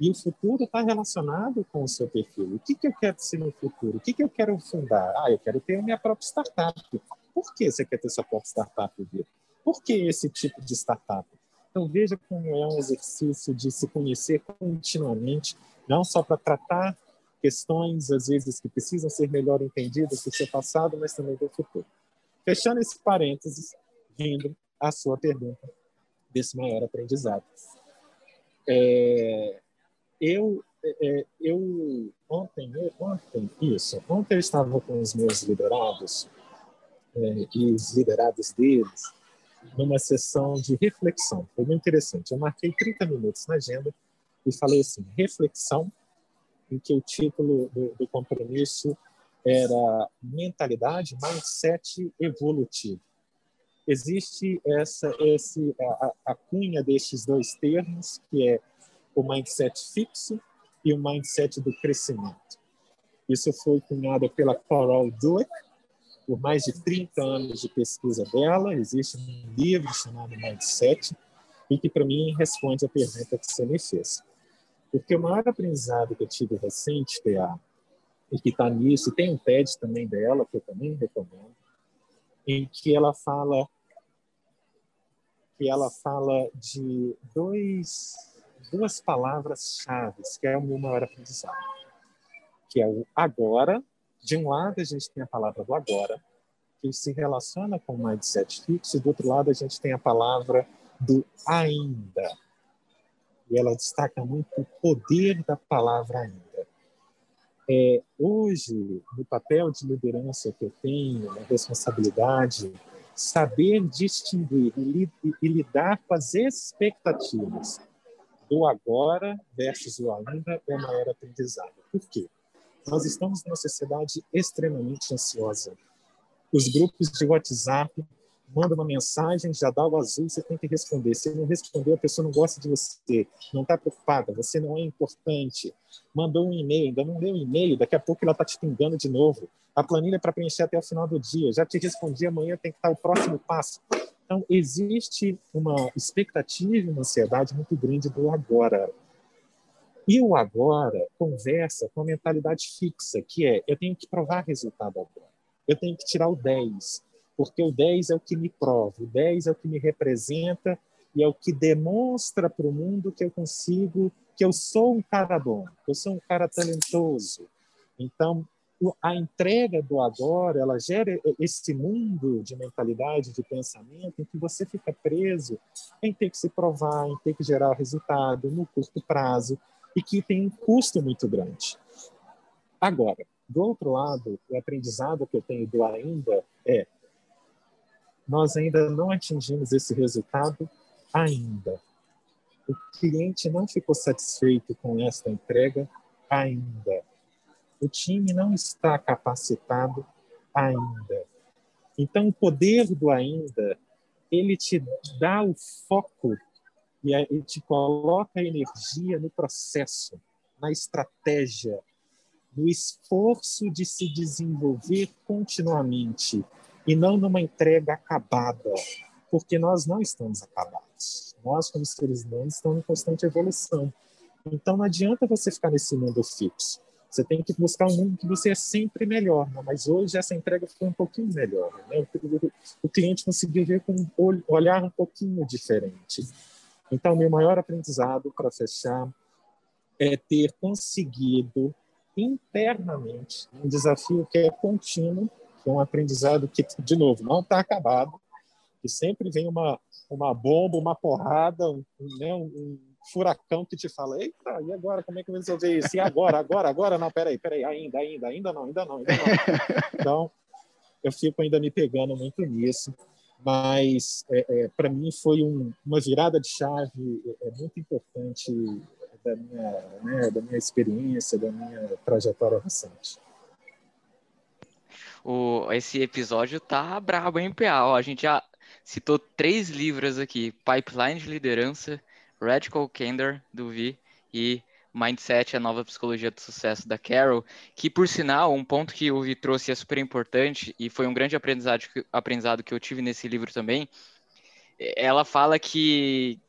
E o futuro está relacionado com o seu perfil. O que, que eu quero ser no futuro? O que, que eu quero fundar? Ah, eu quero ter a minha própria startup. Por que você quer ter sua própria startup, Vitor? Por que esse tipo de startup? Então, veja como é um exercício de se conhecer continuamente, não só para tratar questões, às vezes, que precisam ser melhor entendidas do seu passado, mas também do futuro. Fechando esse parênteses, vindo à sua pergunta. desse maior aprendizado. É, eu, é, eu ontem, ontem, isso, ontem eu estava com os meus liderados é, e os liderados deles numa sessão de reflexão. Foi muito interessante. Eu marquei 30 minutos na agenda e falei assim, reflexão, em que o título do, do compromisso era mentalidade, mindset evolutivo. Existe essa esse a, a cunha destes dois termos, que é o mindset fixo e o mindset do crescimento. Isso foi cunhado pela Carol Dweck, por mais de 30 anos de pesquisa dela. Existe um livro chamado Mindset, e que, para mim, responde a pergunta que você me fez. Porque o maior aprendizado que eu tive recente, PA, e que está nisso, tem um TED também dela, que eu também recomendo, em que ela fala que ela fala de dois, duas palavras-chave, que é o meu maior aprendizado, que é o agora. De um lado, a gente tem a palavra do agora, que se relaciona com o mindset fixo, e do outro lado, a gente tem a palavra do ainda. E ela destaca muito o poder da palavra ainda. É, hoje, no papel de liderança que eu tenho, na responsabilidade, saber distinguir e, lidar com as expectativas do agora versus o ainda é maior aprendizado. Por quê? Nós estamos numa sociedade extremamente ansiosa. Os grupos de WhatsApp manda uma mensagem, já dá o azul, você tem que responder. Se não responder, a pessoa não gosta de você, não está preocupada, você não é importante. Mandou um e-mail, ainda não leu o e-mail, daqui a pouco ela está te pingando de novo. A planilha é para preencher até o final do dia, já te respondi, amanhã tem que estar o próximo passo. Então, existe uma expectativa e uma ansiedade muito grande do agora. E o agora conversa com a mentalidade fixa, que é: eu tenho que provar resultado agora. Eu tenho que tirar o 10 porque o 10 é o que me prova, o 10 é o que me representa e é o que demonstra para o mundo que eu consigo, que eu sou um cara bom, que eu sou um cara talentoso. Então, a entrega do agora, ela gera esse mundo de mentalidade, de pensamento, em que você fica preso em ter que se provar, em ter que gerar resultado no curto prazo e que tem um custo muito grande. Agora, do outro lado, o aprendizado que eu tenho do ainda é nós ainda não atingimos esse resultado ainda. O cliente não ficou satisfeito com esta entrega ainda. O time não está capacitado ainda. Então, o poder do ainda, ele te dá o foco e te coloca energia no processo, na estratégia, no esforço de se desenvolver continuamente e não numa entrega acabada, porque nós não estamos acabados. Nós, como seres humanos, estamos em constante evolução. Então, não adianta você ficar nesse mundo fixo. Você tem que buscar um mundo que você é sempre melhor. Né? Mas hoje essa entrega foi um pouquinho melhor. Né? O cliente conseguiu ver com um olhar um pouquinho diferente. Então, meu maior aprendizado para fechar é ter conseguido internamente um desafio que é contínuo é um aprendizado que, de novo, não está acabado, que sempre vem uma, uma bomba, uma porrada, um, né, um, furacão que te fala, eita, e agora, como é que eu vou resolver isso? E agora, agora, agora? Não, peraí, peraí, ainda, ainda, ainda não, ainda não, ainda não. Então, eu fico ainda me pegando muito nisso, mas é, é, para mim foi um, uma virada de chave é, é muito importante da minha, né, da minha experiência, da minha trajetória recente o, esse episódio tá brabo, hein, PA? Ó, a gente já citou três livros aqui: Pipeline de Liderança, Radical Candor, do Vi, e Mindset, a nova psicologia do sucesso da Carol, que por sinal, um ponto que o Vi trouxe é super importante e foi um grande aprendizado aprendizado que eu tive nesse livro também. Ela fala que,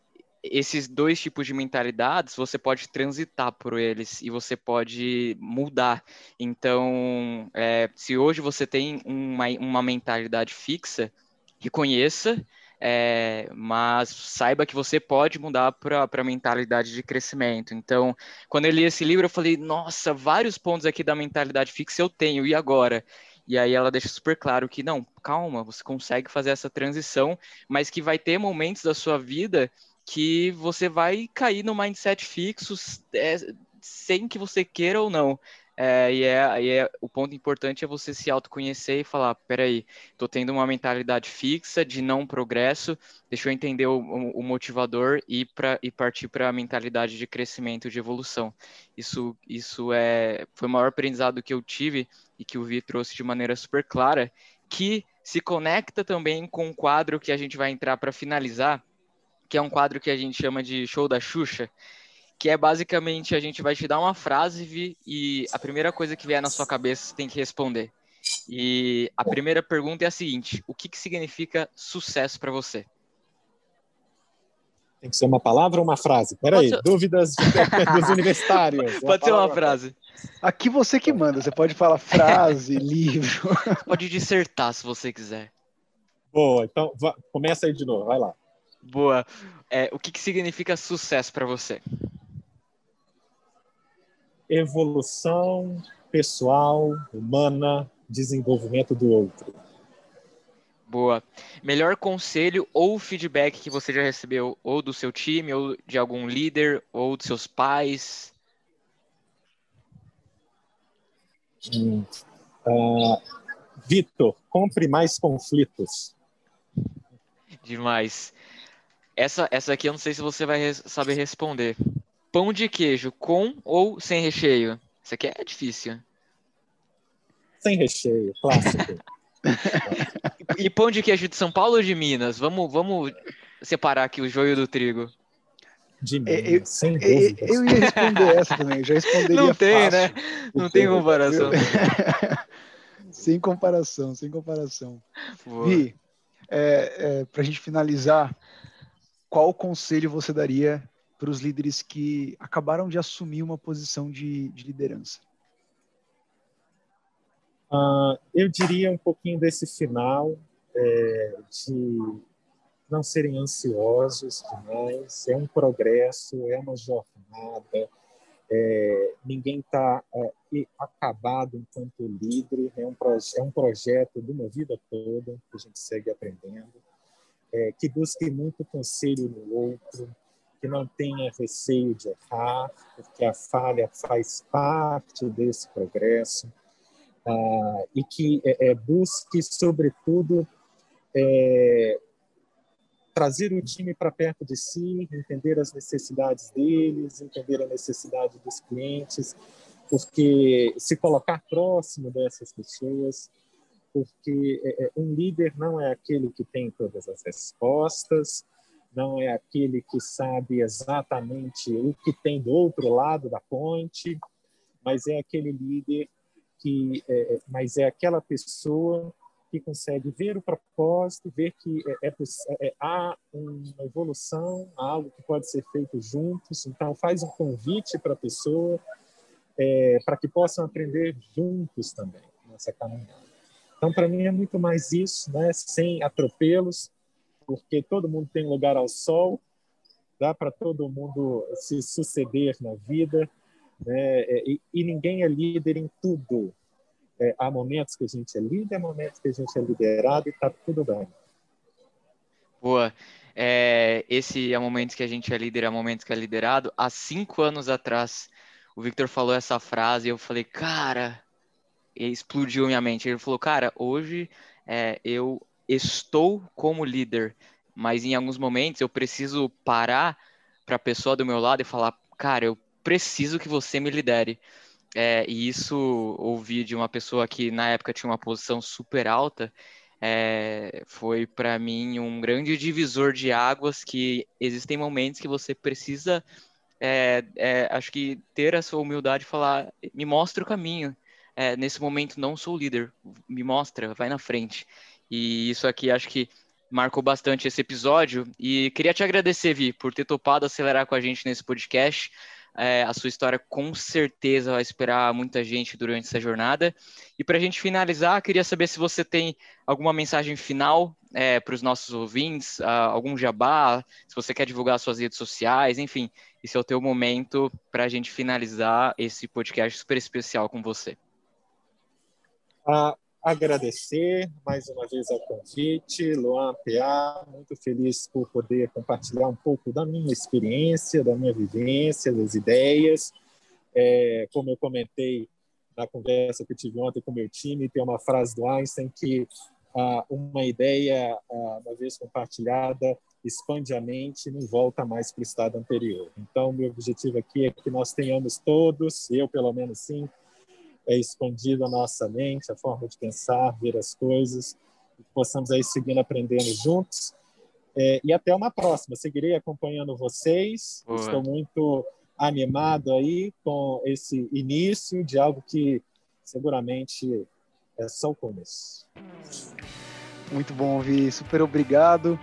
esses dois tipos de mentalidades, você pode transitar por eles e você pode mudar. Então, é, se hoje você tem uma, uma mentalidade fixa, reconheça, é, mas saiba que você pode mudar para a mentalidade de crescimento. Então, quando eu li esse livro, eu falei, nossa, vários pontos aqui da mentalidade fixa eu tenho, e agora? E aí ela deixa super claro que não, calma, você consegue fazer essa transição, mas que vai ter momentos da sua vida que você vai cair no mindset fixo é, sem que você queira ou não. É, e, é, e é, o ponto importante é você se autoconhecer e falar, peraí, tô tendo uma mentalidade fixa de não progresso, deixa eu entender o, o motivador e, pra, e partir para a mentalidade de crescimento, de evolução. Isso, isso é, foi o maior aprendizado que eu tive e que o Vi trouxe de maneira super clara, que se conecta também com um quadro que a gente vai entrar para finalizar, que é um quadro que a gente chama de Show da Xuxa, que é basicamente a gente vai te dar uma frase Vi, e a primeira coisa que vier na sua cabeça você tem que responder. E a primeira pergunta é a seguinte: o que, que significa sucesso para você? Tem que ser uma palavra ou uma frase? Peraí, ser... dúvidas dos universitários. Pode ser uma frase. Aqui você que manda, você pode falar frase, livro. Pode dissertar se você quiser. Boa, então começa aí de novo, vai lá. Boa. É, o que, que significa sucesso para você? Evolução pessoal, humana, desenvolvimento do outro. Boa. Melhor conselho ou feedback que você já recebeu, ou do seu time, ou de algum líder, ou dos seus pais? Hum. Uh, Vitor, compre mais conflitos. Demais. Essa, essa aqui eu não sei se você vai saber responder. Pão de queijo com ou sem recheio? Isso aqui é difícil. Sem recheio, clássico. e pão de queijo de São Paulo ou de Minas? Vamos, vamos separar aqui o joio do trigo. De Minas, eu, sem dúvida. Eu, eu, ia responder essa também, já responderia Não tem, fácil. né? Não tem comparação. sem comparação, sem comparação. Boa. Vi, é, é, para a gente finalizar, qual conselho você daria para os líderes que acabaram de assumir uma posição de, de liderança? Uh, eu diria um pouquinho desse final, é, de não serem ansiosos demais. É um progresso, é uma jornada. É, ninguém está é, acabado enquanto líder. É um, é um projeto de uma vida toda que a gente segue aprendendo. É, que busque muito conselho no outro, que não tenha receio de errar, porque a falha faz parte desse progresso, ah, e que é, é, busque, sobretudo, é, trazer o time para perto de si, entender as necessidades deles, entender a necessidade dos clientes, porque se colocar próximo dessas pessoas, porque é, é, um líder não é aquele que tem todas as respostas, não é aquele que sabe exatamente o que tem do outro lado da ponte, mas é aquele líder que, é, é mas é aquela pessoa que consegue ver o propósito, ver que é, é, é, há uma evolução, há algo que pode ser feito juntos. Então, faz um convite para a pessoa, é, para que possam aprender juntos também nessa caminhada. Então, para mim, é muito mais isso, né? sem atropelos, porque todo mundo tem lugar ao sol, dá para todo mundo se suceder na vida, né? É, e, e, ninguém é líder em tudo. É, há momentos que a gente é líder, há momentos que a gente é liderado e está tudo bem. Boa. É, esse é o momento que a gente é líder, é o momento que é liderado. Há cinco anos atrás, o Victor falou essa frase e eu falei, cara, explodiu minha mente. Ele falou, cara, hoje é, eu estou como líder, mas em alguns momentos eu preciso parar para a pessoa do meu lado e falar, cara, eu preciso que você me lidere. É, e isso ouvi de uma pessoa que na época tinha uma posição super alta, é, foi para mim um grande divisor de águas que existem momentos que você precisa, é, é acho que ter a sua humildade e falar, me mostra o caminho. É, nesse momento não sou líder, me mostra, vai na frente. E isso aqui acho que marcou bastante esse episódio. E queria te agradecer, Vi, por ter topado acelerar com a gente nesse podcast. É, a sua história com certeza vai esperar muita gente durante essa jornada. E para a gente finalizar, queria saber se você tem alguma mensagem final é, para os nossos ouvintes, uh, algum jabá, se você quer divulgar suas redes sociais, enfim, esse é o teu momento para a gente finalizar esse podcast super especial com você. Uh, agradecer mais uma vez ao convite, Luan PA, muito feliz por poder compartilhar um pouco da minha experiência, da minha vivência, das ideias. É, como eu comentei na conversa que eu tive ontem com o meu time, tem uma frase do Einstein que ah, uma ideia, ah, uma vez compartilhada, expande a mente e não volta mais para o estado anterior. Então, meu objetivo aqui é que nós tenhamos todos, eu pelo menos sim, é expandido a nossa mente, a forma de pensar, ver as coisas, que possamos aí seguindo aprendendo juntos. É, e até uma próxima. Seguirei acompanhando vocês. Boa. Estou muito animado aí com esse início de algo que seguramente é só o começo. Muito bom ouvir, super obrigado.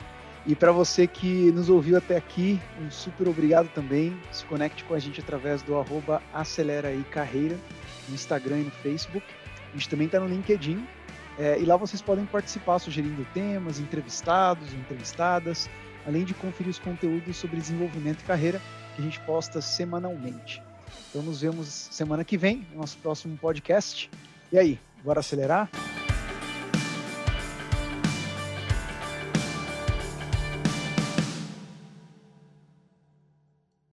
E para você que nos ouviu até aqui, um super obrigado também. Se conecte com a gente através do arroba Acelera aí Carreira, no Instagram e no Facebook. A gente também está no LinkedIn. É, e lá vocês podem participar sugerindo temas, entrevistados entrevistadas, além de conferir os conteúdos sobre desenvolvimento e carreira que a gente posta semanalmente. Então nos vemos semana que vem, no nosso próximo podcast. E aí, bora acelerar?